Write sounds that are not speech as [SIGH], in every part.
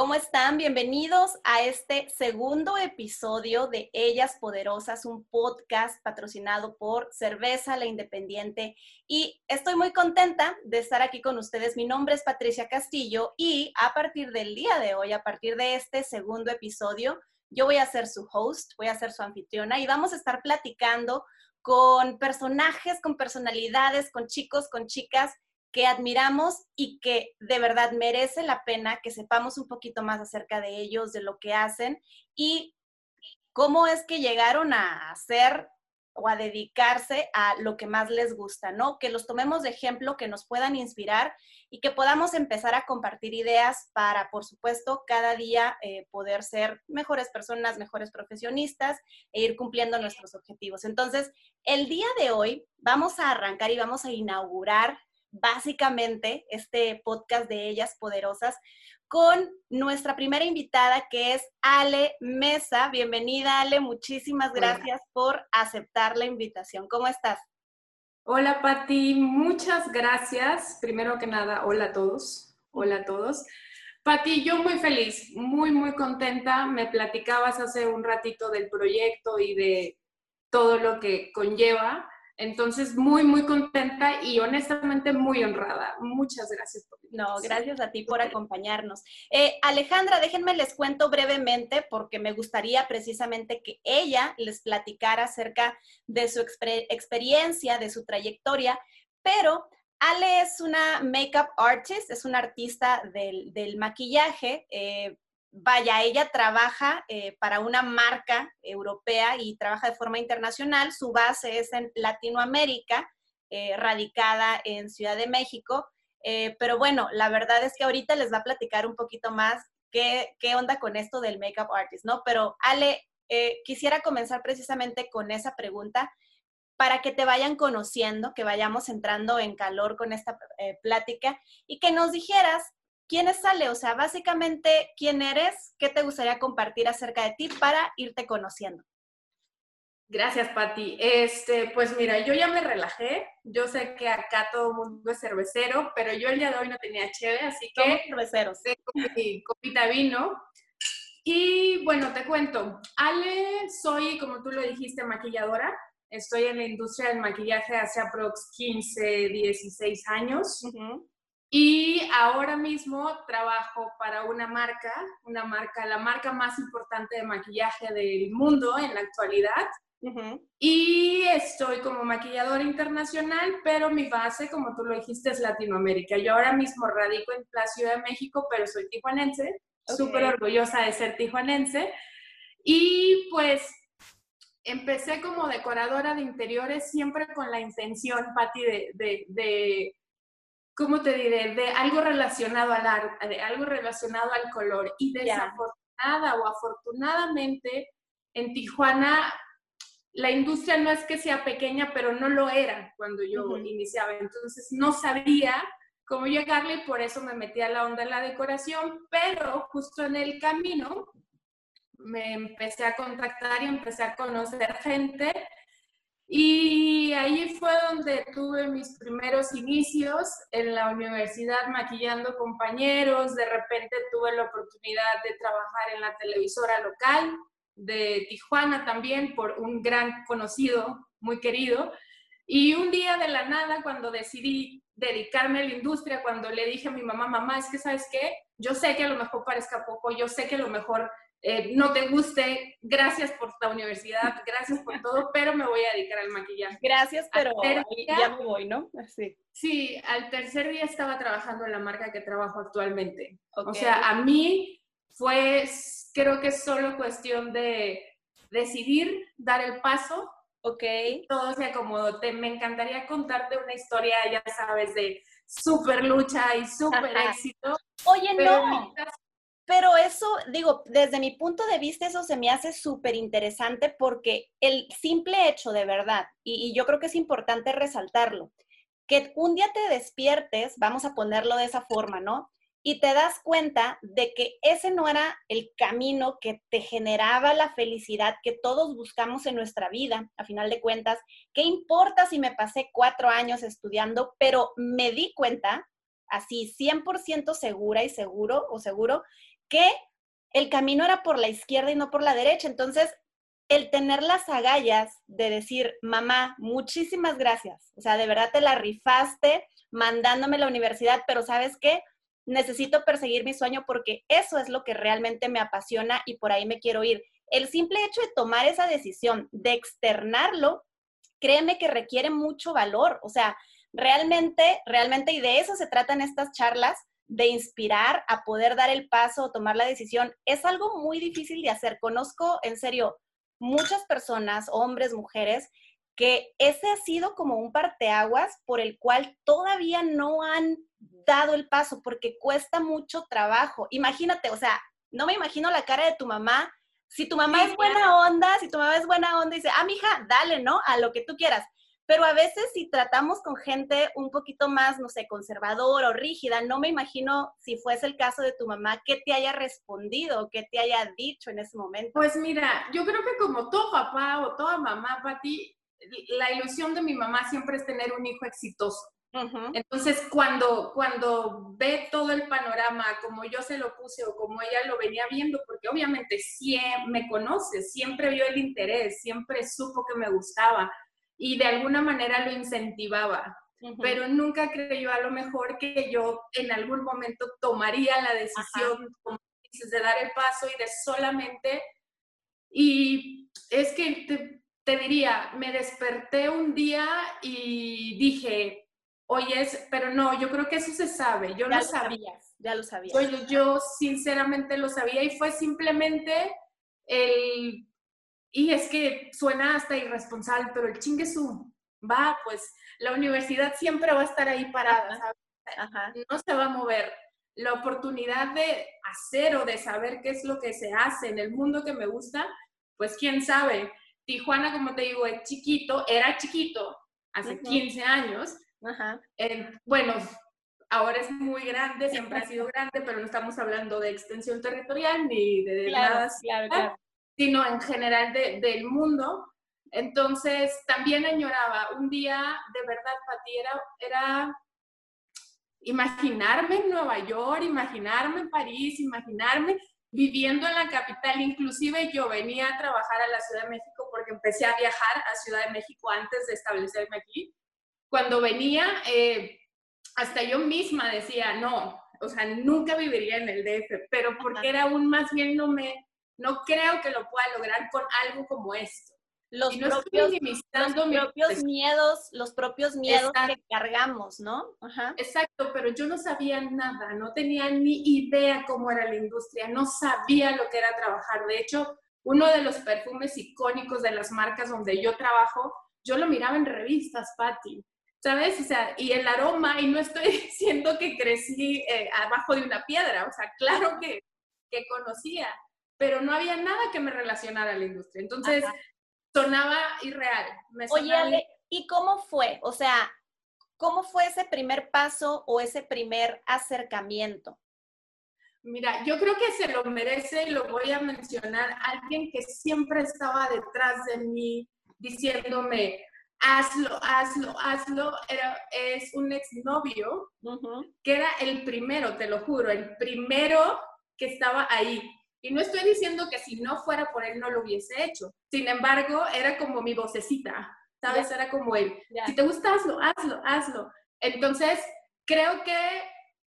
¿Cómo están? Bienvenidos a este segundo episodio de Ellas Poderosas, un podcast patrocinado por Cerveza La Independiente. Y estoy muy contenta de estar aquí con ustedes. Mi nombre es Patricia Castillo y a partir del día de hoy, a partir de este segundo episodio, yo voy a ser su host, voy a ser su anfitriona y vamos a estar platicando con personajes, con personalidades, con chicos, con chicas que admiramos y que de verdad merece la pena que sepamos un poquito más acerca de ellos, de lo que hacen y cómo es que llegaron a hacer o a dedicarse a lo que más les gusta, ¿no? Que los tomemos de ejemplo, que nos puedan inspirar y que podamos empezar a compartir ideas para, por supuesto, cada día eh, poder ser mejores personas, mejores profesionistas e ir cumpliendo nuestros objetivos. Entonces, el día de hoy vamos a arrancar y vamos a inaugurar básicamente este podcast de Ellas Poderosas con nuestra primera invitada que es Ale Mesa. Bienvenida Ale, muchísimas gracias por aceptar la invitación. ¿Cómo estás? Hola Pati, muchas gracias. Primero que nada, hola a todos. Hola a todos. Pati, yo muy feliz, muy, muy contenta. Me platicabas hace un ratito del proyecto y de todo lo que conlleva. Entonces, muy, muy contenta y honestamente muy honrada. Muchas gracias por No, gracias a ti por acompañarnos. Eh, Alejandra, déjenme les cuento brevemente porque me gustaría precisamente que ella les platicara acerca de su experiencia, de su trayectoria, pero Ale es una makeup artist, es una artista del, maquillaje. Eh, vaya, ella trabaja eh, para una marca europea y trabaja de forma internacional. Su base es en Latinoamérica, eh, radicada en Ciudad de México. Eh, pero bueno, la verdad es que ahorita les va a platicar un poquito más qué, qué onda con esto del makeup artist, ¿no? Pero Ale, quisiera comenzar precisamente con esa pregunta para que te vayan conociendo, que vayamos entrando en calor con esta plática y que nos dijeras ¿quién es Ale? O sea, básicamente, ¿quién eres? ¿Qué te gustaría compartir acerca de ti para irte conociendo? Gracias, Patti. Este, pues mira, yo ya me relajé. Yo sé que acá todo el mundo es cervecero, pero yo el día de hoy no tenía cheve, así que cerveceros. tengo mi copita vino. Y bueno, te cuento. Ale, soy, como tú lo dijiste, maquilladora. Estoy en la industria del maquillaje hace aprox 15, 16 años. Y ahora mismo trabajo para una marca, una marca, la marca más importante de maquillaje del mundo en la actualidad. Y estoy como maquilladora internacional, pero mi base, como tú lo dijiste, es Latinoamérica. Yo ahora mismo radico en la Ciudad de México, pero soy tijuanense, súper orgullosa de ser tijuanense. Y pues empecé como decoradora de interiores siempre con la intención, Patti, de, de ¿cómo te diré? De algo relacionado al arte, de algo relacionado al color. Y desafortunada o afortunadamente, en Tijuana la industria no es que sea pequeña, pero no lo era cuando yo iniciaba. Entonces no sabía cómo llegarle y por eso me metí a la onda de la decoración, pero justo en el camino me empecé a contactar y empecé a conocer gente y ahí fue donde tuve mis primeros inicios en la universidad maquillando compañeros. De repente tuve la oportunidad de trabajar en la televisora local de Tijuana también por un gran conocido, muy querido. Y un día de la nada, cuando decidí dedicarme a la industria, cuando le dije a mi mamá, mamá, es que sabes qué, yo sé que a lo mejor parezca poco, yo sé que a lo mejor eh, no te guste, gracias por la universidad, gracias por todo, pero me voy a dedicar al maquillaje. Gracias, pero ya me voy, ¿no? Sí. sí, al tercer día estaba trabajando en la marca que trabajo actualmente. O sea, a mí fue, creo que es solo cuestión de decidir dar el paso. Ok. Todo se acomodó. Te, me encantaría contarte una historia, ya sabes, de súper lucha y súper éxito. Oye, no. Pero eso, digo, desde mi punto de vista, eso se me hace súper interesante porque el simple hecho de verdad, y, yo creo que es importante resaltarlo, que un día te despiertes, vamos a ponerlo de esa forma, ¿no? Y te das cuenta de que ese no era el camino que te generaba la felicidad que todos buscamos en nuestra vida, a final de cuentas. ¿Qué importa si me pasé cuatro años estudiando, pero me di cuenta, así 100% segura y seguro o seguro, qué el camino era por la izquierda y no por la derecha. Entonces, el tener las agallas de decir, mamá, muchísimas gracias. O sea, de verdad te la rifaste mandándome a la universidad, pero ¿sabes qué? Necesito perseguir mi sueño porque eso es lo que realmente me apasiona y por ahí me quiero ir. El simple hecho de tomar esa decisión, de externarlo, créeme que requiere mucho valor. O sea, realmente, realmente, y de eso se tratan estas charlas, de inspirar a poder dar el paso o tomar la decisión, es algo muy difícil de hacer. Conozco, en serio, muchas personas, hombres, mujeres, que ese ha sido como un parteaguas por el cual todavía no han dado el paso porque cuesta mucho trabajo. Imagínate, o sea, no me imagino la cara de tu mamá. Si tu mamá es buena onda, si tu mamá es buena onda y dice, ah, mija, dale, ¿no? A lo que tú quieras. Pero a veces si tratamos con gente un poquito más, no sé, conservadora o rígida, no me imagino si fuese el caso de tu mamá, que te haya respondido, qué te haya dicho en ese momento. Pues mira, yo creo que como todo papá o toda mamá, Pati, la ilusión de mi mamá siempre es tener un hijo exitoso. Entonces, cuando, cuando ve todo el panorama como yo se lo puse o como ella lo venía viendo, porque obviamente siempre me conoce, siempre vio el interés, siempre supo que me gustaba, y de alguna manera lo incentivaba. Pero nunca creyó a lo mejor que yo en algún momento tomaría la decisión, como dices, de dar el paso y de solamente... Y es que te, te diría, me desperté un día y dije, oye, pero no, yo creo que eso se sabe, yo ya lo sabía. Ya lo sabía. Yo, yo sinceramente lo sabía y fue simplemente el y es que suena hasta irresponsable, pero el chingue su, va, pues la universidad siempre va a estar ahí parada, ¿sabes? No se va a mover. La oportunidad de hacer o de saber qué es lo que se hace en el mundo que me gusta, pues quién sabe. Tijuana, como te digo, es chiquito, era chiquito hace 15 años. bueno, ahora es muy grande, siempre ha sido grande, pero no estamos hablando de extensión territorial ni de nada. Claro, claro sino en general del mundo. Entonces, también añoraba un día, de verdad, para ti era, era imaginarme en Nueva York, imaginarme en París, imaginarme viviendo en la capital. Inclusive yo venía a trabajar a la Ciudad de México porque empecé a viajar a Ciudad de México antes de establecerme aquí. Cuando venía, eh, hasta yo misma decía, no, o sea, nunca viviría en el DF, pero porque era aún más bien no me, no creo que lo pueda lograr con algo como esto. Los, propios, miedos, los propios miedos que cargamos, ¿no? Exacto, pero yo no sabía nada, no tenía ni idea cómo era la industria, no sabía lo que era trabajar. De hecho, uno de los perfumes icónicos de las marcas donde yo trabajo, yo lo miraba en revistas, Patty. ¿Sabes? O sea, y el aroma, y no estoy [LAUGHS] diciendo que crecí eh, abajo de una piedra, o sea, claro que, que conocía, pero no había nada que me relacionara a la industria. Entonces, sonaba irreal. Oye, Ale, ¿y cómo fue? O sea, ¿cómo fue ese primer paso o ese primer acercamiento? Mira, yo creo que se lo merece y lo voy a mencionar alguien que siempre estaba detrás de mí diciéndome, hazlo, hazlo, hazlo. Era, es un exnovio que era el primero, te lo juro, el primero que estaba ahí. Y no estoy diciendo que si no fuera por él no lo hubiese hecho. Sin embargo, era como mi vocecita, ¿sabes? Era como él. Si te gusta, hazlo, hazlo, hazlo. Entonces, creo que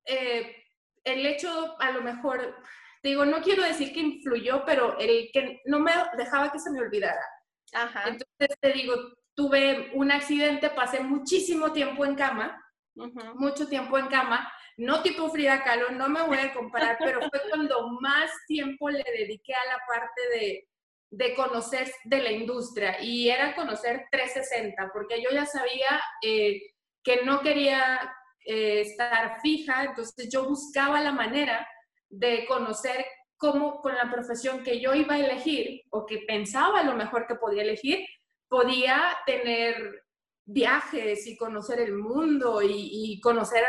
eh, el hecho, a lo mejor, te digo, no quiero decir que influyó, pero el que no me dejaba que se me olvidara. Ajá. Entonces, te digo, tuve un accidente, pasé muchísimo tiempo en cama, mucho tiempo en cama, no tipo Frida Kahlo, no me voy a comparar, pero fue [LAUGHS] cuando más tiempo le dediqué a la parte de, de conocer de la industria y era conocer 360, porque yo ya sabía eh, que no quería eh, estar fija, entonces yo buscaba la manera de conocer cómo con la profesión que yo iba a elegir o que pensaba a lo mejor que podía elegir, podía tener viajes y conocer el mundo y, y conocer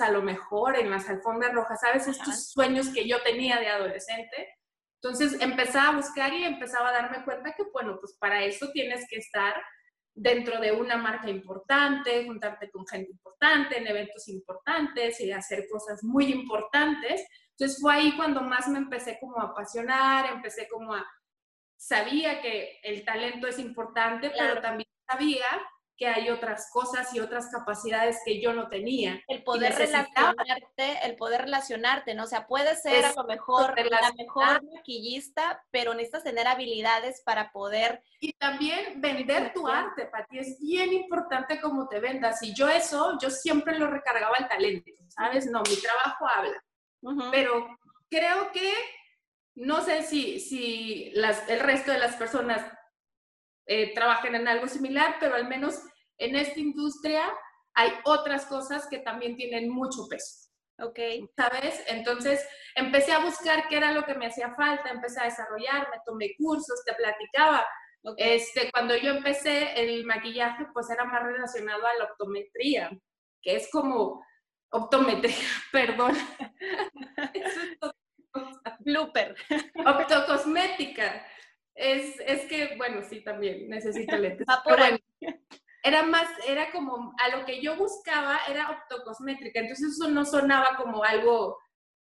a lo mejor en las alfombras rojas, ¿sabes? Estos sueños que yo tenía de adolescente. Entonces empezaba a buscar y empezaba a darme cuenta que, bueno, pues para eso tienes que estar dentro de una marca importante, juntarte con gente importante, en eventos importantes y hacer cosas muy importantes Entonces fue ahí cuando más me empecé como a apasionar, empecé como a, sabía que el talento es importante, pero también sabía que hay otras cosas y otras capacidades que yo no tenía. El poder relacionarte, el poder relacionarte, ¿no? O sea, puedes ser a lo mejor la mejor maquillista, pero necesitas tener habilidades para poder... Y también vender tu arte, Pati, es bien importante cómo te vendas. Y yo eso, yo siempre lo recargaba al talento, ¿sabes? No, mi trabajo habla. Pero creo que, no sé si, si las, el resto de las personas eh, trabajen en algo similar, pero al menos en esta industria hay otras cosas que también tienen mucho peso. Ok. ¿Sabes? Entonces empecé a buscar qué era lo que me hacía falta, empecé a desarrollarme, tomé cursos, te platicaba. Este, cuando yo empecé el maquillaje, pues era más relacionado a la optometría, que es como optometría, [LAUGHS] perdón. [LAUGHS] [LAUGHS] Blooper. Optocosmética. Es, es que, bueno, sí, también necesito [LAUGHS] lentes. era más, era como, a lo que yo buscaba era optocosmétrica, entonces eso no sonaba como algo,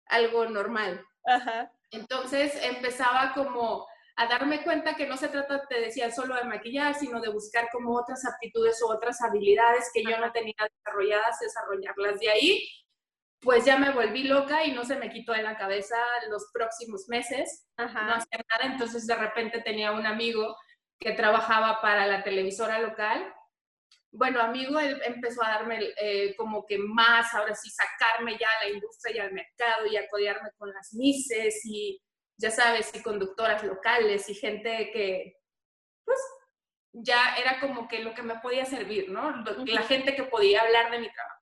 algo normal. Entonces empezaba como a darme cuenta que no se trata, te decía, solo de maquillar, sino de buscar como otras aptitudes o otras habilidades que yo no tenía desarrolladas, desarrollarlas. De ahí pues ya me volví loca y no se me quitó de la cabeza los próximos meses no hacer nada. Entonces de repente tenía un amigo que trabajaba para la televisora local. Bueno, amigo, él empezó a darme eh, como que más, ahora sí, sacarme ya a la industria y al mercado y a codearme con las mises y, ya sabes, y conductoras locales y gente que, pues, ya era como que lo que me podía servir, ¿no? La gente que podía hablar de mi trabajo.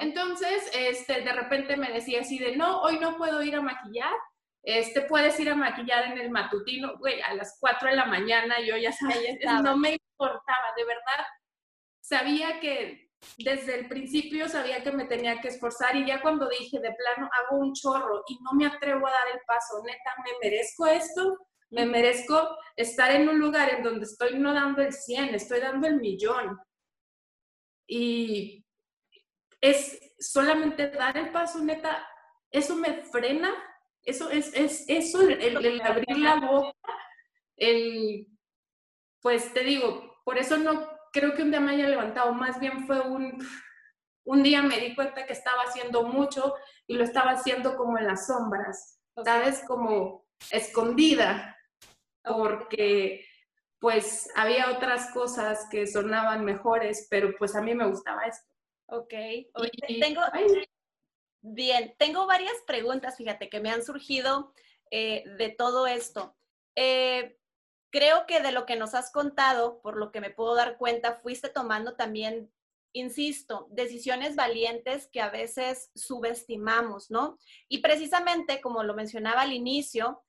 Entonces, este, de repente me decía así de, no, hoy no puedo ir a maquillar, este, puedes ir a maquillar en el matutino, güey, a las 4 de la mañana, yo ya sabía, no me importaba, de verdad, sabía que desde el principio sabía que me tenía que esforzar y ya cuando dije de plano hago un chorro y no me atrevo a dar el paso, neta, me merezco esto, me merezco estar en un lugar en donde estoy no dando el 100, estoy dando el millón. Y es solamente dar el paso, neta, eso me frena, eso es, es eso, el, abrir la boca, el, pues te digo, por eso no creo que un día me haya levantado, más bien fue un, un día me di cuenta que estaba haciendo mucho y lo estaba haciendo como en las sombras, ¿sabes? Como escondida, porque pues había otras cosas que sonaban mejores, pero pues a mí me gustaba esto. Ok. tengo, bien, tengo varias preguntas, fíjate, que me han surgido eh, de todo esto. Eh, creo que de lo que nos has contado, por lo que me puedo dar cuenta, fuiste tomando también, insisto, decisiones valientes que a veces subestimamos, ¿no? Y precisamente, como lo mencionaba al inicio,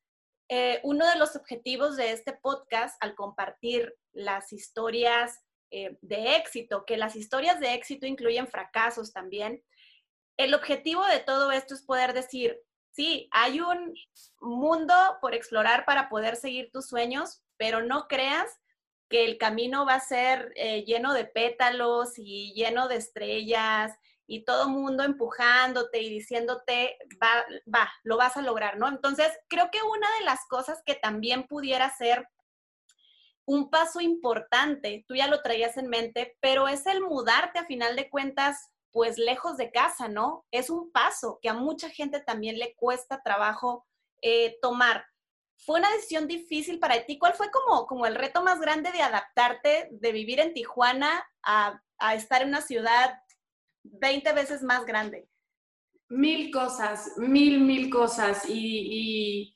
eh, uno de los objetivos de este podcast, al compartir las historias eh, de éxito, que las historias de éxito incluyen fracasos también. El objetivo de todo esto es poder decir, sí, hay un mundo por explorar para poder seguir tus sueños, pero no creas que el camino va a ser eh, lleno de pétalos y lleno de estrellas y todo mundo empujándote y diciéndote, va, va, lo vas a lograr, ¿no? Entonces, creo que una de las cosas que también pudiera ser un paso importante, tú ya lo traías en mente, pero es el mudarte a final de cuentas, pues lejos de casa, ¿no? Es un paso que a mucha gente también le cuesta trabajo eh, tomar. ¿Fue una decisión difícil para ti? ¿Cuál fue como, como el reto más grande de adaptarte, de vivir en Tijuana a, estar en una ciudad 20 veces más grande? Mil cosas, mil, mil cosas. y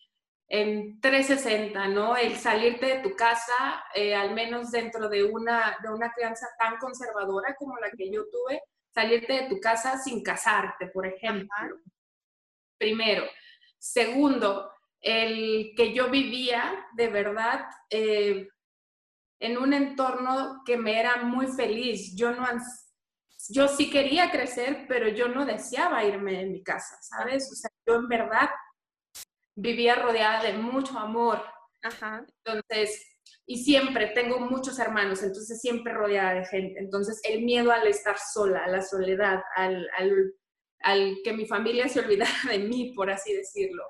en 360, ¿no? El salirte de tu casa, eh, al menos dentro de una, de una crianza tan conservadora como la que yo tuve, salirte de tu casa sin casarte, por ejemplo. Primero. Segundo, el que yo vivía de verdad eh, en un entorno que me era muy feliz. Yo no yo sí quería crecer, pero yo no deseaba irme de mi casa, ¿sabes? O sea, yo en verdad vivía rodeada de mucho amor. Ajá. Entonces, y siempre tengo muchos hermanos, entonces siempre rodeada de gente. Entonces, el miedo al estar sola, a la soledad, al, al que mi familia se olvidara de mí, por así decirlo.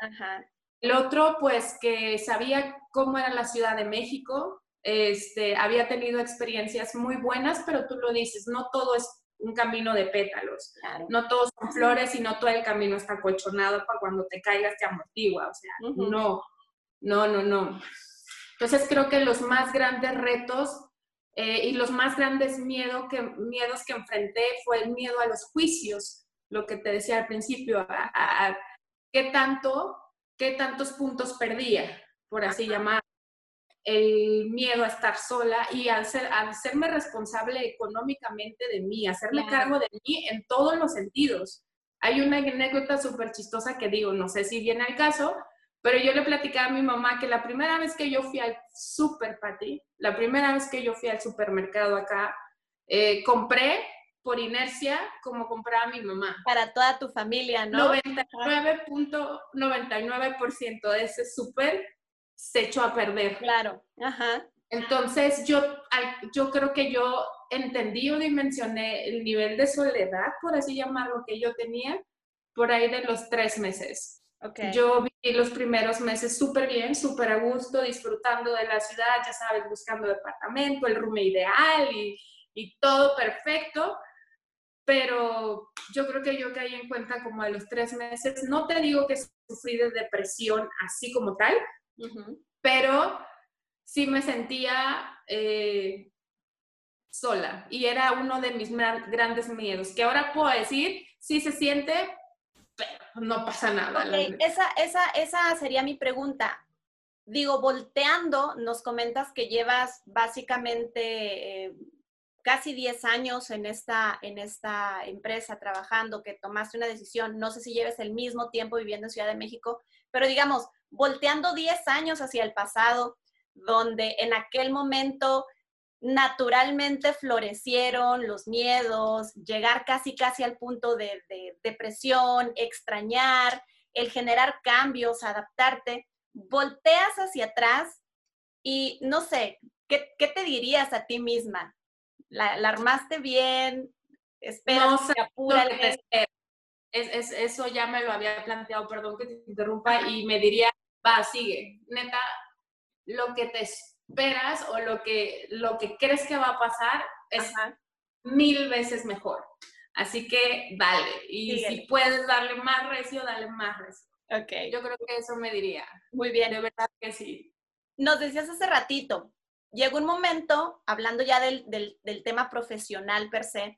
El otro, pues que sabía cómo era la Ciudad de México, este, había tenido experiencias muy buenas, pero tú lo dices, no todo es un camino de pétalos, no todos son flores y no todo el camino está colchonado para cuando te caigas te amortigua, o sea, no, no, no, no. Entonces creo que los más grandes retos eh, y los más grandes miedo que, miedos que enfrenté fue el miedo a los juicios, lo que te decía al principio, a, qué tanto, qué tantos puntos perdía, por así llamar el miedo a estar sola y a, hacerme responsable económicamente de mí, hacerme cargo de mí en todos los sentidos. Hay una anécdota súper chistosa que digo, no sé si viene al caso, pero yo le platicaba a mi mamá que la primera vez que yo fui al super Pati, la primera vez que yo fui al supermercado acá, eh, compré por inercia como compraba mi mamá. Para toda tu familia, ¿no? 99.99% de ese súper se echó a perder. Claro, ajá. Entonces yo, yo creo que yo entendí o dimensioné el nivel de soledad, por así llamarlo, que yo tenía por ahí de los tres meses. Yo viví los primeros meses súper bien, súper a gusto, disfrutando de la ciudad, ya sabes, buscando departamento, el room ideal y, y todo perfecto. Pero yo creo que yo caí en cuenta como a los tres meses. No te digo que sufrí de depresión así como tal, pero sí me sentía eh, sola y era uno de mis grandes miedos, que ahora puedo decir, sí se siente, no pasa nada. esa, esa, esa sería mi pregunta. Digo, volteando, nos comentas que llevas básicamente eh, casi 10 años en esta, en esta empresa trabajando, que tomaste una decisión, no sé si lleves el mismo tiempo viviendo en Ciudad de México, pero digamos, volteando 10 años hacia el pasado, donde en aquel momento naturalmente florecieron los miedos, llegar casi casi al punto de, depresión, extrañar, el generar cambios, adaptarte, volteas hacia atrás y no sé, ¿qué, te dirías a ti misma? ¿La, armaste bien? Espera, no, es, eso ya me lo había planteado, perdón que te interrumpa, y me diría, va, sigue. Neta, lo que te esperas o lo que, lo que crees que va a pasar es mil veces mejor. Así que dale. Y si puedes darle más recio, dale más recio. Ok. Yo creo que eso me diría. Muy bien. De verdad que sí. Nos decías hace ratito, llegó un momento, hablando ya del, del tema profesional per se,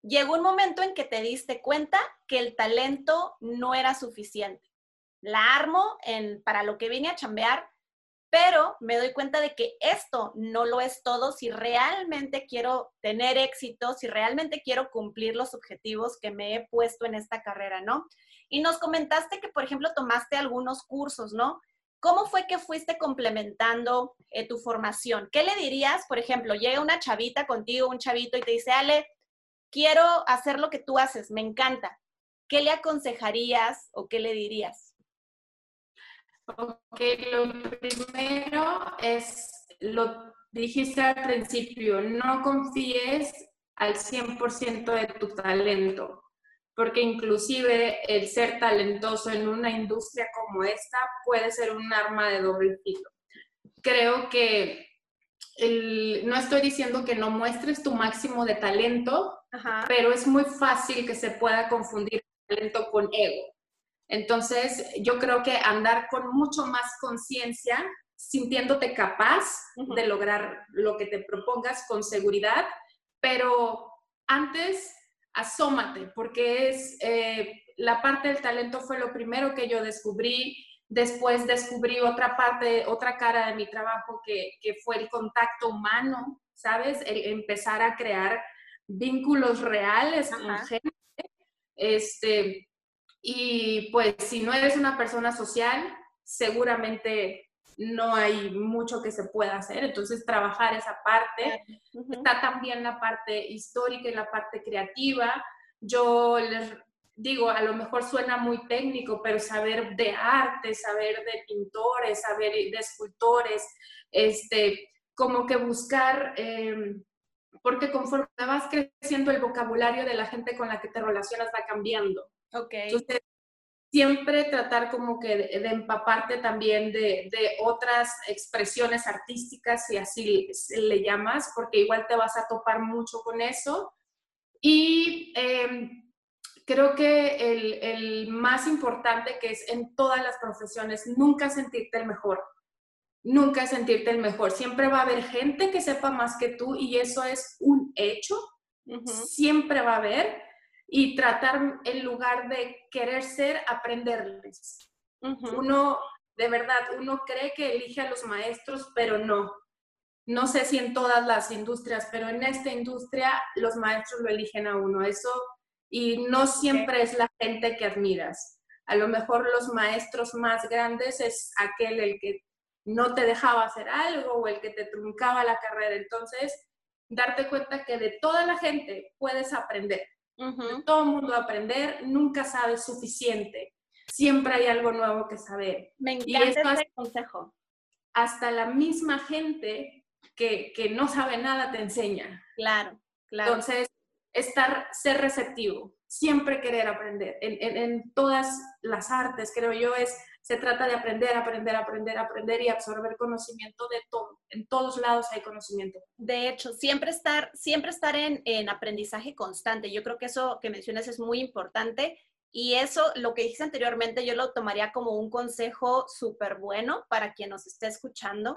llegó un momento en que te diste cuenta que el talento no era suficiente. La armo en, para lo que vine a chambear, pero me doy cuenta de que esto no lo es todo si realmente quiero tener éxito, si realmente quiero cumplir los objetivos que me he puesto en esta carrera, ¿no? Y nos comentaste que, por ejemplo, tomaste algunos cursos, ¿no? ¿Cómo fue que fuiste complementando eh, tu formación? ¿Qué le dirías, por ejemplo, llega una chavita contigo, un chavito, y te dice, Ale, quiero hacer lo que tú haces, me encanta. ¿Qué le aconsejarías o qué le dirías? Ok, lo primero es, lo dijiste al principio, no confíes al 100% de tu talento, porque inclusive el ser talentoso en una industria como esta puede ser un arma de doble filo. Creo que no estoy diciendo que no muestres tu máximo de talento, pero es muy fácil que se pueda confundir talento con ego. Entonces, yo creo que andar con mucho más conciencia, sintiéndote capaz de lograr lo que te propongas con seguridad, pero antes asómate, porque es eh, la parte del talento fue lo primero que yo descubrí. Después descubrí otra parte, otra cara de mi trabajo que, fue el contacto humano, ¿sabes? El empezar a crear vínculos reales con gente. Este, y pues si no eres una persona social, seguramente no hay mucho que se pueda hacer. Entonces, trabajar esa parte. Está también la parte histórica y la parte creativa. Yo les digo, a lo mejor suena muy técnico, pero saber de arte, saber de pintores, saber de escultores, este, como que buscar em, porque conforme vas creciendo el vocabulario de la gente con la que te relacionas va cambiando. Ok. Entonces, siempre tratar como que de, de empaparte también de, de, otras expresiones artísticas, si así le llamas, porque igual te vas a topar mucho con eso. Y eh, creo que el, el, más importante que es en todas las profesiones, nunca sentirte el mejor, nunca sentirte el mejor. Siempre va a haber gente que sepa más que tú y eso es un hecho, uh -huh. siempre va a haber y tratar en lugar de querer ser, aprenderles. Uh -huh. Uno, de verdad, uno cree que elige a los maestros, pero no. No sé si en todas las industrias, pero en esta industria los maestros lo eligen a uno. Eso, y no siempre okay. es la gente que admiras. A lo mejor los maestros más grandes es aquel el que no te dejaba hacer algo o el que te truncaba la carrera. Entonces, darte cuenta que de toda la gente puedes aprender Uh -huh. Todo el mundo aprender, nunca sabes suficiente. Siempre hay algo nuevo que saber. Me encanta ese consejo. Hasta la misma gente que, que, no sabe nada te enseña. Claro, claro. Entonces, estar, ser receptivo, siempre querer aprender. En, en, en todas las artes, creo yo, es se trata de aprender, aprender, aprender, aprender y absorber conocimiento de todo. En todos lados hay conocimiento. De hecho, siempre estar, siempre estar en, en aprendizaje constante. Yo creo que eso que mencionas es muy importante. Y eso, lo que dijiste anteriormente, yo lo tomaría como un consejo súper bueno para quien nos esté escuchando.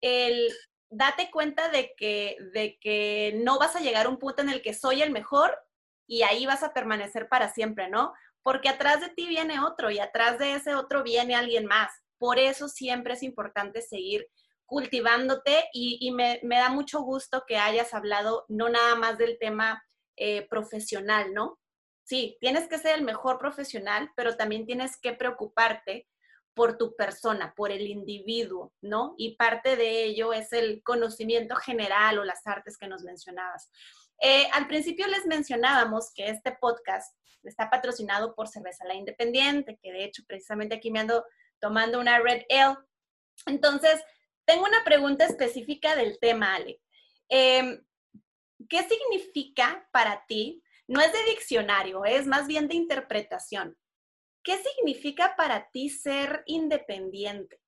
El date cuenta de que, de que no vas a llegar a un punto en el que soy el mejor y ahí vas a permanecer para siempre, ¿no? Porque atrás de ti viene otro y atrás de ese otro viene alguien más. Por eso siempre es importante seguir cultivándote y, me, da mucho gusto que hayas hablado no nada más del tema eh, profesional, ¿no? Sí, tienes que ser el mejor profesional, pero también tienes que preocuparte por tu persona, por el individuo, ¿no? Y parte de ello es el conocimiento general o las artes que nos mencionabas. Eh, al principio les mencionábamos que este podcast está patrocinado por Cerveza La Independiente, que de hecho precisamente aquí me ando tomando una Red Ale. Entonces, tengo una pregunta específica del tema, Ale. Eh, ¿Qué significa para ti? No es de diccionario, es más bien de interpretación. ¿Qué significa para ti ser independiente?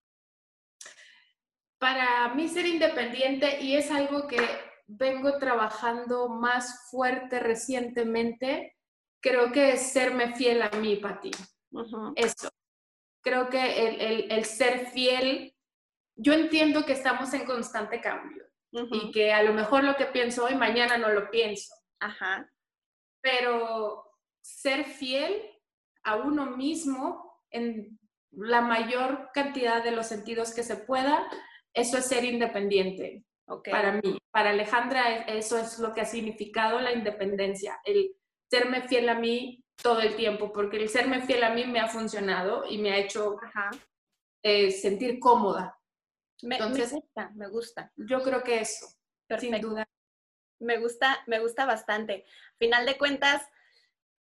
Para mí ser independiente, y es algo que vengo trabajando más fuerte recientemente, creo que es serme fiel a mí, Pati. Uh -huh. Eso. Creo que el, el, el, ser fiel, yo entiendo que estamos en constante cambio uh -huh. y que a lo mejor lo que pienso hoy, mañana no lo pienso. Ajá. Pero ser fiel a uno mismo en la mayor cantidad de los sentidos que se pueda, eso es ser independiente. Okay. Para mí, para Alejandra, eso es lo que ha significado la independencia, el serme fiel a mí todo el tiempo, porque el serme fiel a mí me ha funcionado y me ha hecho eh, sentir cómoda. Me, Entonces, me gusta, me gusta. Yo creo que eso, Perfecto. sin duda. Me gusta, me gusta bastante. Final de cuentas,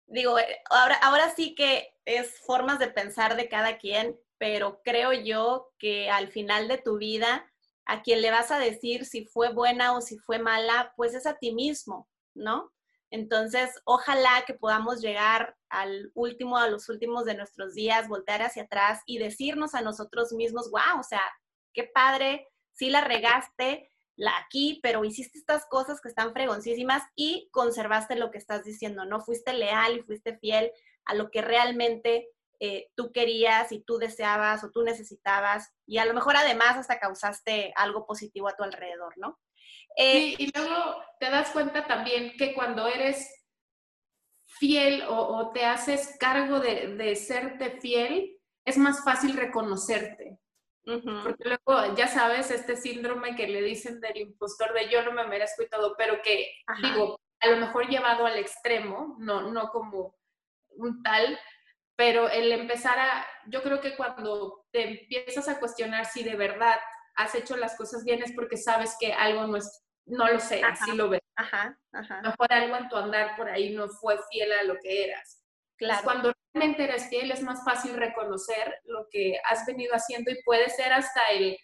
digo, eh, ahora, ahora sí que es formas de pensar de cada quien, pero creo yo que al final de tu vida, a quien le vas a decir si fue buena o si fue mala, pues es a ti mismo, ¿no? Entonces, ojalá que podamos llegar al último, a los últimos de nuestros días, voltear hacia atrás y decirnos a nosotros mismos, wow, o sea, qué padre, sí la regaste la aquí, pero hiciste estas cosas que están fregoncísimas y conservaste lo que estás diciendo, ¿no? Fuiste leal y fuiste fiel a lo que realmente eh, tú querías y tú deseabas o tú necesitabas y a lo mejor además hasta causaste algo positivo a tu alrededor, ¿no? Eh, sí, y luego te das cuenta también que cuando eres fiel o, o te haces cargo de, de, serte fiel, es más fácil reconocerte. Uh -huh. Porque luego, ya sabes, este síndrome que le dicen del impostor de yo no me merezco y todo, pero que, Ajá. digo, a lo mejor llevado al extremo, no, no como un tal, pero el empezar a, yo creo que cuando te empiezas a cuestionar si de verdad has hecho las cosas bien es porque sabes que algo no es, no lo sé, ajá, así lo ves. Ajá, ajá. Mejor algo en tu andar por ahí no fue fiel a lo que eras. Claro. cuando realmente eres fiel es más fácil reconocer lo que has venido haciendo y puede ser hasta el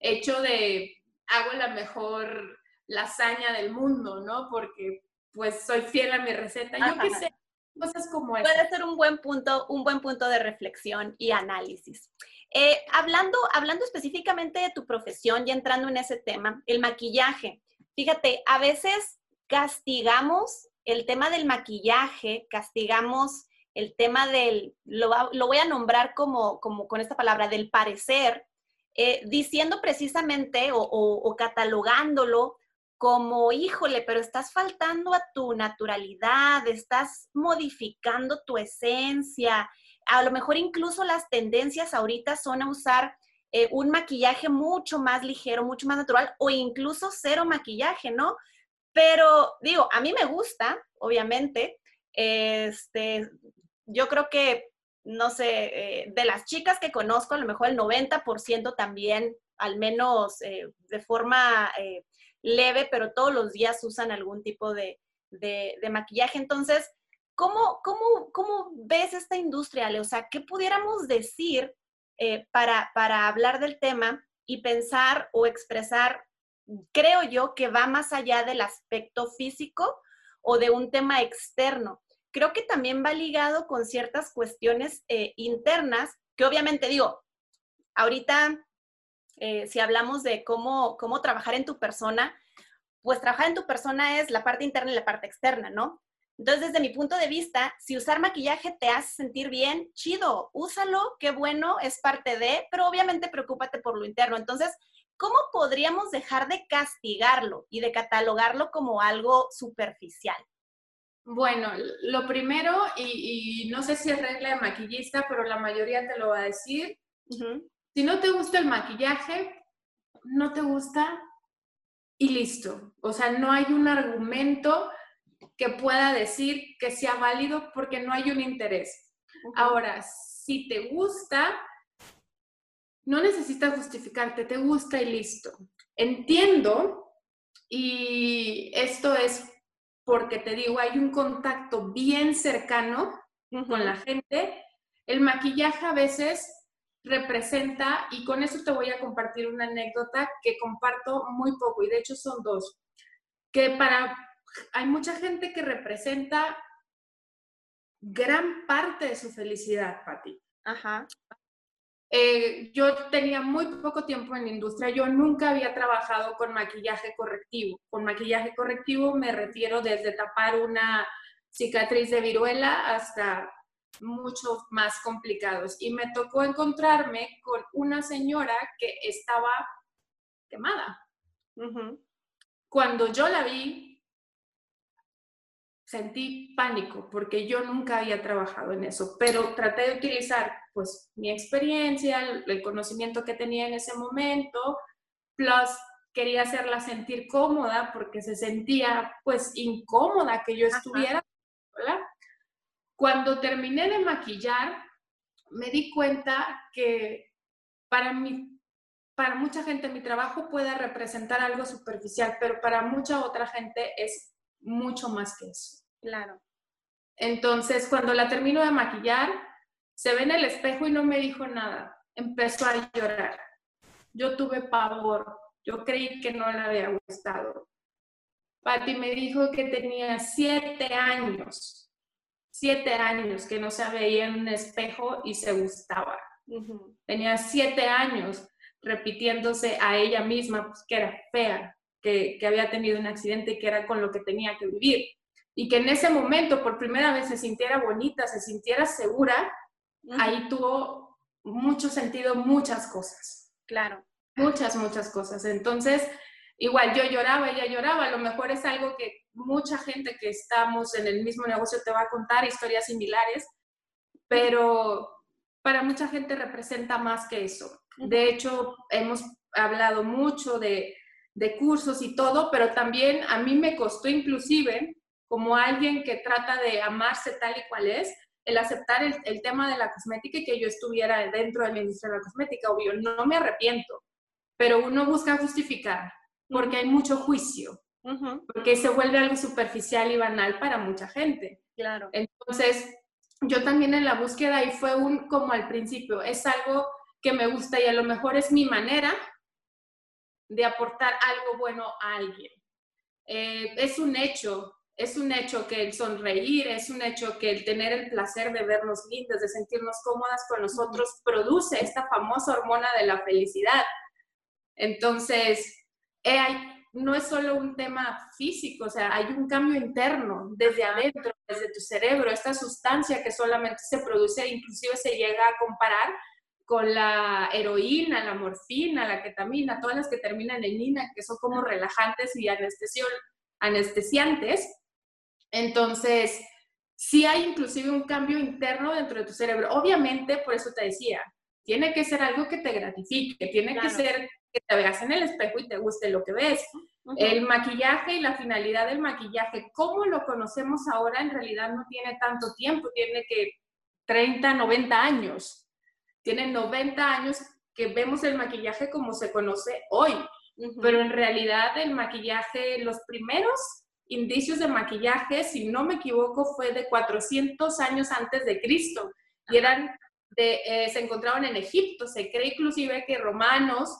hecho de hago la mejor lasaña del mundo, ¿no? Porque pues soy fiel a mi receta. Yo qué sé, como. Puede ser un buen punto, un buen punto de reflexión y análisis. Eh, hablando, hablando específicamente de tu profesión y entrando en ese tema, el maquillaje. Fíjate, a veces castigamos el tema del maquillaje, castigamos el tema del, lo, voy a nombrar como, como con esta palabra, del parecer, eh, diciendo precisamente o, catalogándolo como, híjole, pero estás faltando a tu naturalidad, estás modificando tu esencia. A lo mejor incluso las tendencias ahorita son a usar eh, un maquillaje mucho más ligero, mucho más natural o incluso cero maquillaje, ¿no? Pero digo, a mí me gusta, obviamente. Este, yo creo que, no sé, eh, de las chicas que conozco, a lo mejor el 90% también, al menos eh, de forma leve, pero todos los días usan algún tipo de, maquillaje. Entonces, ¿cómo, cómo, cómo ves esta industria, O sea, ¿qué pudiéramos decir para, para hablar del tema y pensar o expresar creo yo que va más allá del aspecto físico o de un tema externo. Creo que también va ligado con ciertas cuestiones eh, internas, que obviamente digo, ahorita eh, si hablamos de cómo, cómo trabajar en tu persona, pues trabajar en tu persona es la parte interna y la parte externa, ¿no? Entonces, desde mi punto de vista, si usar maquillaje te hace sentir bien, chido, úsalo, qué bueno, es parte de, pero obviamente preocúpate por lo interno. Entonces, ¿cómo podríamos dejar de castigarlo y de catalogarlo como algo superficial? Bueno, lo primero, y, no sé si es regla de maquillista, pero la mayoría te lo va a decir, si no te gusta el maquillaje, no te gusta y listo. O sea, no hay un argumento que pueda decir que sea válido porque no hay un interés. Ahora, si te gusta, no necesitas justificarte, te gusta y listo. Entiendo, y esto es porque te digo, hay un contacto bien cercano con la gente. El maquillaje a veces representa, y con eso te voy a compartir una anécdota que comparto muy poco, y de hecho son dos, que para, hay mucha gente que representa gran parte de su felicidad, Pati. Ajá. Eh, yo tenía muy poco tiempo en la industria, yo nunca había trabajado con maquillaje correctivo. Con maquillaje correctivo me refiero desde tapar una cicatriz de viruela hasta muchos más complicados. Y me tocó encontrarme con una señora que estaba quemada. Cuando yo la vi, sentí pánico porque yo nunca había trabajado en eso, pero traté de utilizar pues mi experiencia, el, conocimiento que tenía en ese momento, plus quería hacerla sentir cómoda porque se sentía pues incómoda que yo estuviera. Cuando terminé de maquillar, me di cuenta que para mí, para mucha gente mi trabajo puede representar algo superficial, pero para mucha otra gente es mucho más que eso. Claro. Entonces, cuando la termino de maquillar, se ve en el espejo y no me dijo nada. Empezó a llorar. Yo tuve pavor. Yo creí que no le había gustado. Patti me dijo que tenía siete años, siete años que no se veía en un espejo y se gustaba. Tenía siete años repitiéndose a ella misma pues, que era fea, que, que había tenido un accidente y que era con lo que tenía que vivir y que en ese momento por primera vez se sintiera bonita, se sintiera segura, ahí tuvo mucho sentido muchas cosas. Claro. Muchas, muchas cosas. Entonces, igual yo lloraba, ella lloraba, a lo mejor es algo que mucha gente que estamos en el mismo negocio te va a contar, historias similares, pero para mucha gente representa más que eso. De hecho, hemos hablado mucho de, de cursos y todo, pero también a mí me costó inclusive como alguien que trata de amarse tal y cual es, el aceptar el, tema de la cosmética y que yo estuviera dentro de la industria de la cosmética, obvio, no me arrepiento, pero uno busca justificar porque hay mucho juicio, porque se vuelve algo superficial y banal para mucha gente. Claro. Entonces, yo también en la búsqueda y fue un como al principio, es algo que me gusta y a lo mejor es mi manera de aportar algo bueno a alguien. eh, es un hecho, es un hecho que el sonreír, es un hecho que el tener el placer de vernos lindas, de sentirnos cómodas con nosotros, produce esta famosa hormona de la felicidad. Entonces, no es solo un tema físico, o sea, hay un cambio interno desde adentro, desde tu cerebro, esta sustancia que solamente se produce, inclusive se llega a comparar con la heroína, la morfina, la ketamina, todas las que terminan en ina, que son como relajantes y anestesiantes. Entonces, sí hay inclusive un cambio interno dentro de tu cerebro. Obviamente, por eso te decía, tiene que ser algo que te gratifique, tiene que ser que te veas en el espejo y te guste lo que ves. El maquillaje y la finalidad del maquillaje, como lo conocemos ahora, en realidad no tiene tanto tiempo, tiene que 30, 90 años. Tiene 90 años que vemos el maquillaje como se conoce hoy, pero en realidad el maquillaje, los primeros indicios de maquillaje, si no me equivoco, fue de 400 años antes de Cristo y eran de, eh, se encontraban en Egipto. Se cree inclusive que romanos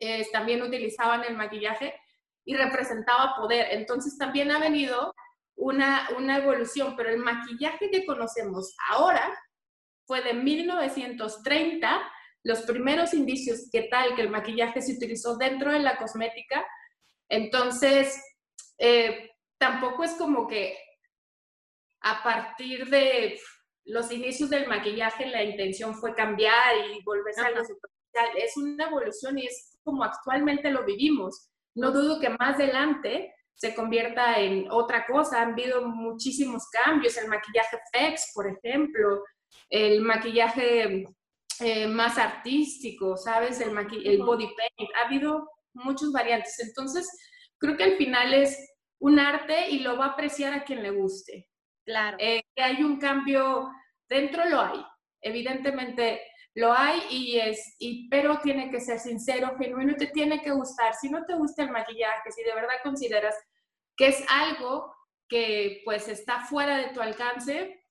eh, también utilizaban el maquillaje y representaba poder. Entonces también ha venido una, una evolución, pero el maquillaje que conocemos ahora fue de 1930, los primeros indicios que tal que el maquillaje se utilizó dentro de la cosmética. Entonces, eh, tampoco es como que a partir de los inicios del maquillaje la intención fue cambiar y volverse a algo superficial. Es una evolución y es como actualmente lo vivimos. No dudo que más adelante se convierta en otra cosa. Han habido muchísimos cambios. El maquillaje FX, por ejemplo, el maquillaje eh, más artístico, ¿sabes? El, el body paint. Ha habido muchas variantes. Entonces, creo que al final es un arte y lo va a apreciar a quien le guste. Claro. Eh, que hay un cambio, dentro lo hay. Evidentemente lo hay y es, y, pero tiene que ser sincero, genuino te tiene que gustar. Si no te gusta el maquillaje, si de verdad consideras que es algo que pues está fuera de tu alcance,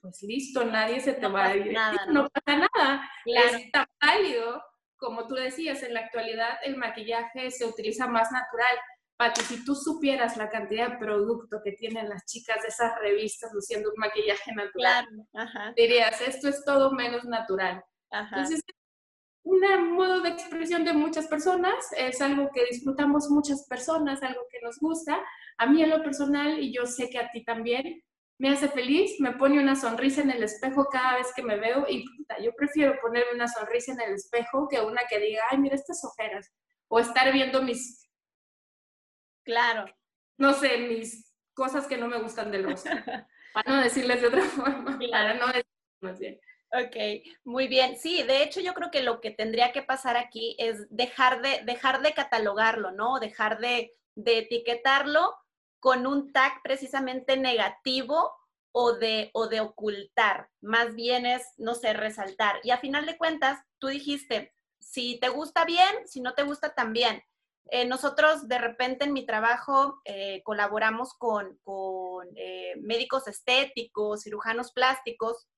pues listo, nadie se te va a ir. Nada, ¿no? pasa nada. Está válido. Como tú decías, en la actualidad el maquillaje se utiliza más natural. Pati, si tú supieras la cantidad de producto que tienen las chicas de esas revistas luciendo un maquillaje natural, dirías, esto es todo menos natural. Entonces, un modo de expresión de muchas personas, es algo que disfrutamos muchas personas, algo que nos gusta. A mí en lo personal, y yo sé que a ti también, me hace feliz, me pone una sonrisa en el espejo cada vez que me veo y yo prefiero ponerme una sonrisa en el espejo que una que diga, ay, mira estas ojeras, o estar viendo mis Claro. No sé, mis cosas que no me gustan del rosa. [LAUGHS] para no decirles de otra [LAUGHS] forma. Para no más bien. Ok, muy bien. Sí, de hecho yo creo que lo que tendría que pasar aquí es dejar de, dejar de catalogarlo, ¿no? Dejar de, de etiquetarlo con un tag precisamente negativo o de, o de ocultar. Más bien es, no sé, resaltar. Y a final de cuentas, tú dijiste, si te gusta bien, si no te gusta también. Eh, nosotros de repente en mi trabajo eh, colaboramos con, eh, médicos estéticos, cirujanos plásticos,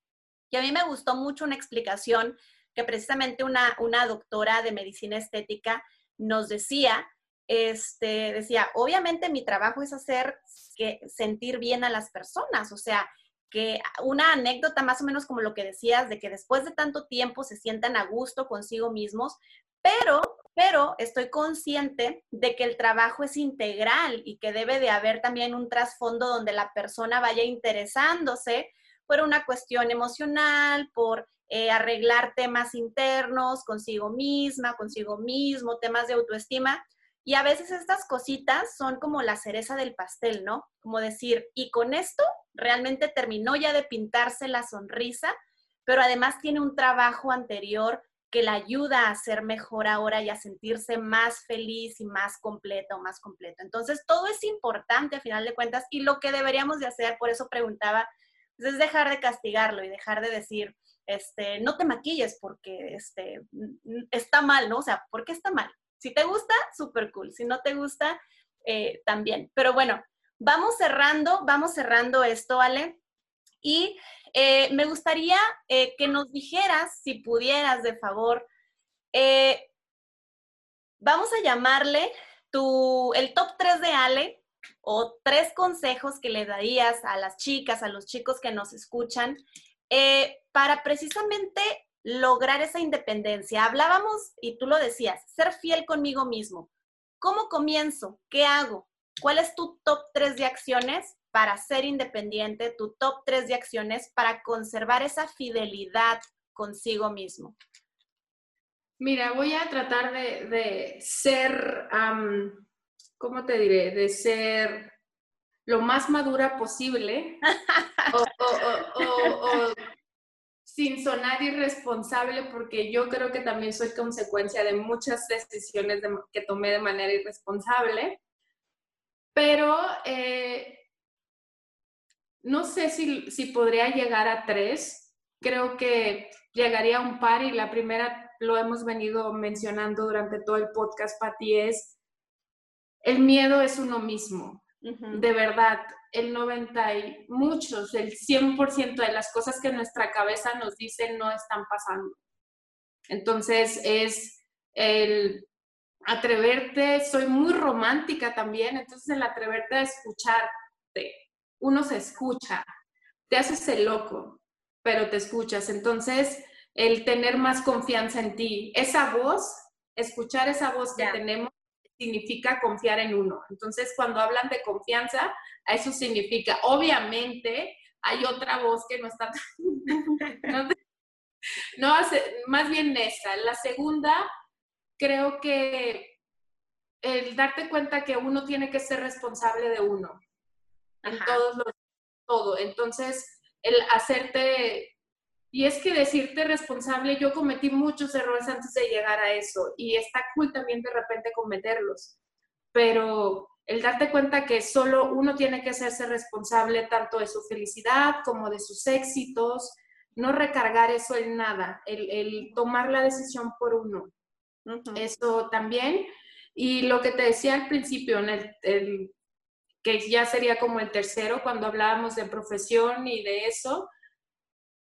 y a mí me gustó mucho una explicación que precisamente una, una doctora de medicina estética nos decía, este, decía, obviamente mi trabajo es hacer que sentir bien a las personas, o sea, que una anécdota más o menos como lo que decías, de que después de tanto tiempo se sientan a gusto consigo mismos, pero pero estoy consciente de que el trabajo es integral y que debe de haber también un trasfondo donde la persona vaya interesándose por una cuestión emocional, por eh, arreglar temas internos consigo misma, consigo mismo, temas de autoestima. Y a veces estas cositas son como la cereza del pastel, ¿no? Como decir, y con esto realmente terminó ya de pintarse la sonrisa, pero además tiene un trabajo anterior que la ayuda a ser mejor ahora y a sentirse más feliz y más completo, más completo. Entonces, todo es importante a final de cuentas y lo que deberíamos de hacer, por eso preguntaba, pues, es dejar de castigarlo y dejar de decir, este, no te maquilles porque este, está mal, ¿no? O sea, ¿por qué está mal? Si te gusta, súper cool. Si no te gusta, eh, también. Pero bueno, vamos cerrando, vamos cerrando esto, Ale. Y eh, me gustaría eh, que nos dijeras, si pudieras, de favor, eh, vamos a llamarle el top 3 de Ale o tres consejos que le darías a las chicas, a los chicos que nos escuchan, para precisamente lograr esa independencia. Hablábamos, y tú lo decías, ser fiel conmigo mismo. ¿Cómo comienzo? ¿Qué hago? ¿Cuál es tu top 3 de acciones para ser independiente? Tu top 3 de acciones para conservar esa fidelidad consigo mismo. Mira, voy a tratar de, ser, ¿cómo te diré? De ser lo más madura posible o, sin sonar irresponsable, porque yo creo que también soy consecuencia de muchas decisiones que tomé de manera irresponsable. Pero eh, no sé si, si podría llegar a tres. Creo que llegaría a un par y la primera lo hemos venido mencionando durante todo el podcast, Pati, es el miedo es uno mismo. De verdad, el 90 y muchos, el 100% de las cosas que nuestra cabeza nos dice no están pasando. Entonces es el atreverte, soy muy romántica también, entonces el atreverte a escucharte, uno se escucha, te haces el loco, pero te escuchas. Entonces, el tener más confianza en ti, esa voz, escuchar esa voz que tenemos significa confiar en uno. Entonces, cuando hablan de confianza, eso significa, obviamente, hay otra voz que no está... [LAUGHS] no, más bien esa. La segunda, creo que el darte cuenta que uno tiene que ser responsable de uno en todos los todo. Entonces, el hacerte y es que decirte responsable, yo cometí muchos errores antes de llegar a eso y está cool también de repente cometerlos, pero el darte cuenta que solo uno tiene que hacerse responsable tanto de su felicidad como de sus éxitos, no recargar eso en nada, el, tomar la decisión por uno. Eso también. Y lo que te decía al principio, en el, que ya sería como el tercero, cuando hablábamos de profesión y de eso,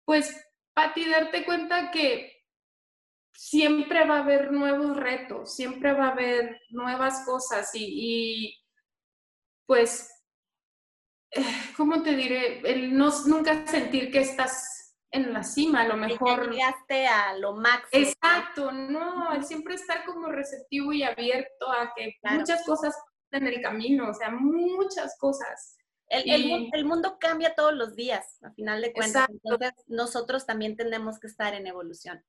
pues Pati, darte cuenta que siempre va a haber nuevos retos, siempre va a haber nuevas cosas y, pues, [SIGHS] ¿cómo te diré? El no, nunca sentir que estás en la cima, a lo mejor. llegaste a lo máximo. Exacto, no, el siempre estar como receptivo y abierto a que muchas cosas en el camino, o sea, muchas cosas. El, mundo cambia todos los días, a final de cuentas. Entonces, nosotros también tenemos que estar en evolución.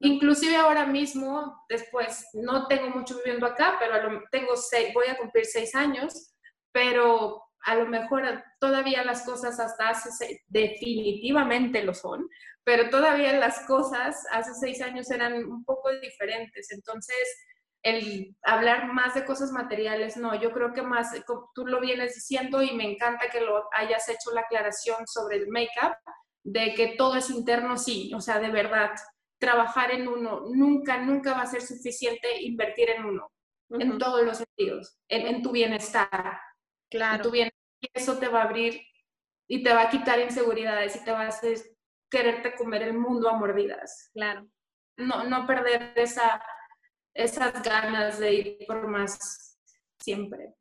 Inclusive ahora mismo, después, no tengo mucho viviendo acá, pero tengo seis, voy a cumplir seis años, pero a lo mejor todavía las cosas hasta hace, definitivamente lo son, pero todavía las cosas hace seis años eran un poco diferentes. Entonces, el hablar más de cosas materiales, no, yo creo que más, tú lo vienes diciendo y me encanta que lo hayas hecho la aclaración sobre el make-up, de que todo es interno, sí, o sea, de verdad, trabajar en uno, nunca, nunca va a ser suficiente invertir en uno, en todos los sentidos, en, tu bienestar. Claro. En tu bienestar, eso te va a abrir y te va a quitar inseguridades y te va a hacer quererte comer el mundo a mordidas. Claro. No, no perder esa esas ganas de ir por más siempre.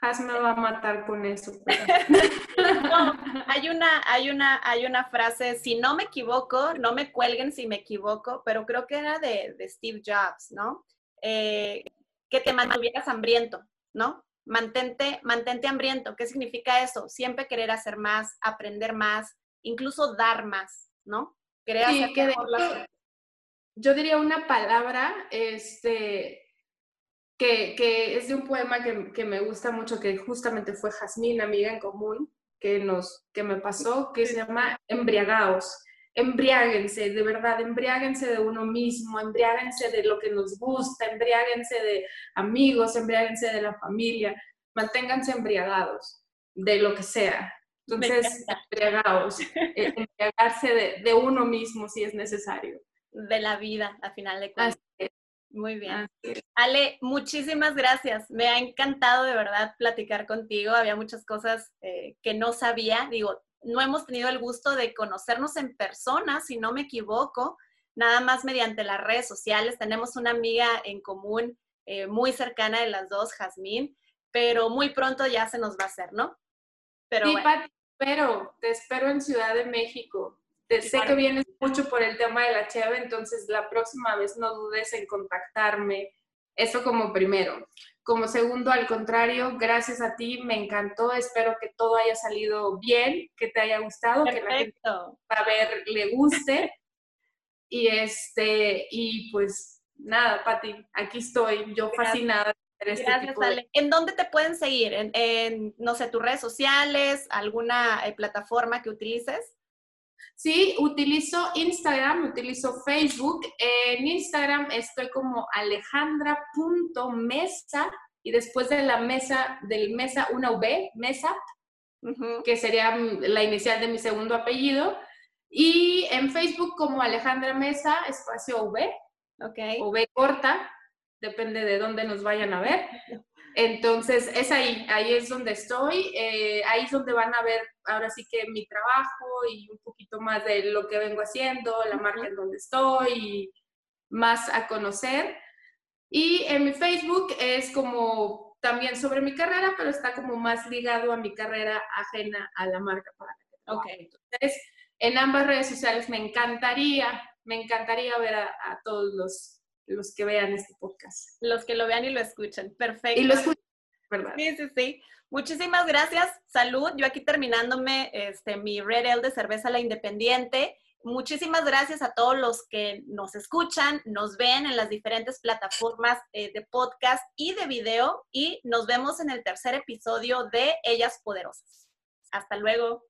Has me va a matar con eso. [LAUGHS] hay una, hay una, hay una frase, si no me equivoco, no me cuelguen si me equivoco, pero creo que era de, Steve Jobs, ¿no? Eh, que te mantuvieras hambriento, ¿no? Mantente, mantente hambriento. ¿Qué significa eso? Siempre querer hacer más, aprender más, incluso dar más, ¿no? Querer hacer que yo diría una palabra este, que, es de un poema que, me gusta mucho, que justamente fue Jazmín, amiga en común, que, nos, que me pasó, que se llama embriagaos. Embriáguense, de verdad, embriáguense de uno mismo, embriáguense de lo que nos gusta, embriáguense de amigos, embriáguense de la familia, manténganse embriagados de lo que sea. Entonces, embriagados, eh, embriagarse de, de uno mismo si es necesario de la vida, a final de cuentas. Muy bien. Ale, muchísimas gracias. Me ha encantado de verdad platicar contigo. Había muchas cosas eh, que no sabía. Digo, no hemos tenido el gusto de conocernos en persona, si no me equivoco, nada más mediante las redes sociales. Tenemos una amiga en común eh, muy cercana de las dos, Jazmín, pero muy pronto ya se nos va a hacer, ¿no? Pero sí, pero te espero en Ciudad de México. Sé que vienes mucho por el tema de la cheve, entonces la próxima vez no dudes en contactarme. Eso como primero. Como segundo, al contrario, gracias a ti, me encantó. Espero que todo haya salido bien, que te haya gustado, que la gente a ver le guste. [LAUGHS] y este, y pues nada, Pati, aquí estoy, yo fascinada. Este gracias, Ale. ¿En dónde te pueden seguir? ¿En, no sé, tus redes sociales, alguna eh, plataforma que utilices? Sí, utilizo Instagram, utilizo Facebook. En Instagram estoy como alejandra.mesa y después de la mesa, del mesa, una V, mesa, que sería la inicial de mi segundo apellido. Y en Facebook como Alejandra Mesa, espacio V, okay. o V corta, depende de dónde nos vayan a ver. Entonces, es ahí, ahí es donde estoy, eh, ahí es donde van a ver ahora sí que mi trabajo y un poquito más de lo que vengo haciendo, la marca en donde estoy, y más a conocer. Y en mi Facebook es como también sobre mi carrera, pero está como más ligado a mi carrera ajena a la marca para Ok. Entonces, en ambas redes sociales me encantaría, me encantaría ver a todos los los que vean este podcast. Los que lo vean y lo escuchen. Perfecto. Y lo escuchen, ¿verdad? Sí, sí, sí. Muchísimas gracias. Salud. Yo aquí terminándome este, mi Red Ale de cerveza La Independiente. Muchísimas gracias a todos los que nos escuchan, nos ven en las diferentes plataformas eh, de podcast y de video y nos vemos en el tercer episodio de Ellas Poderosas. Hasta luego.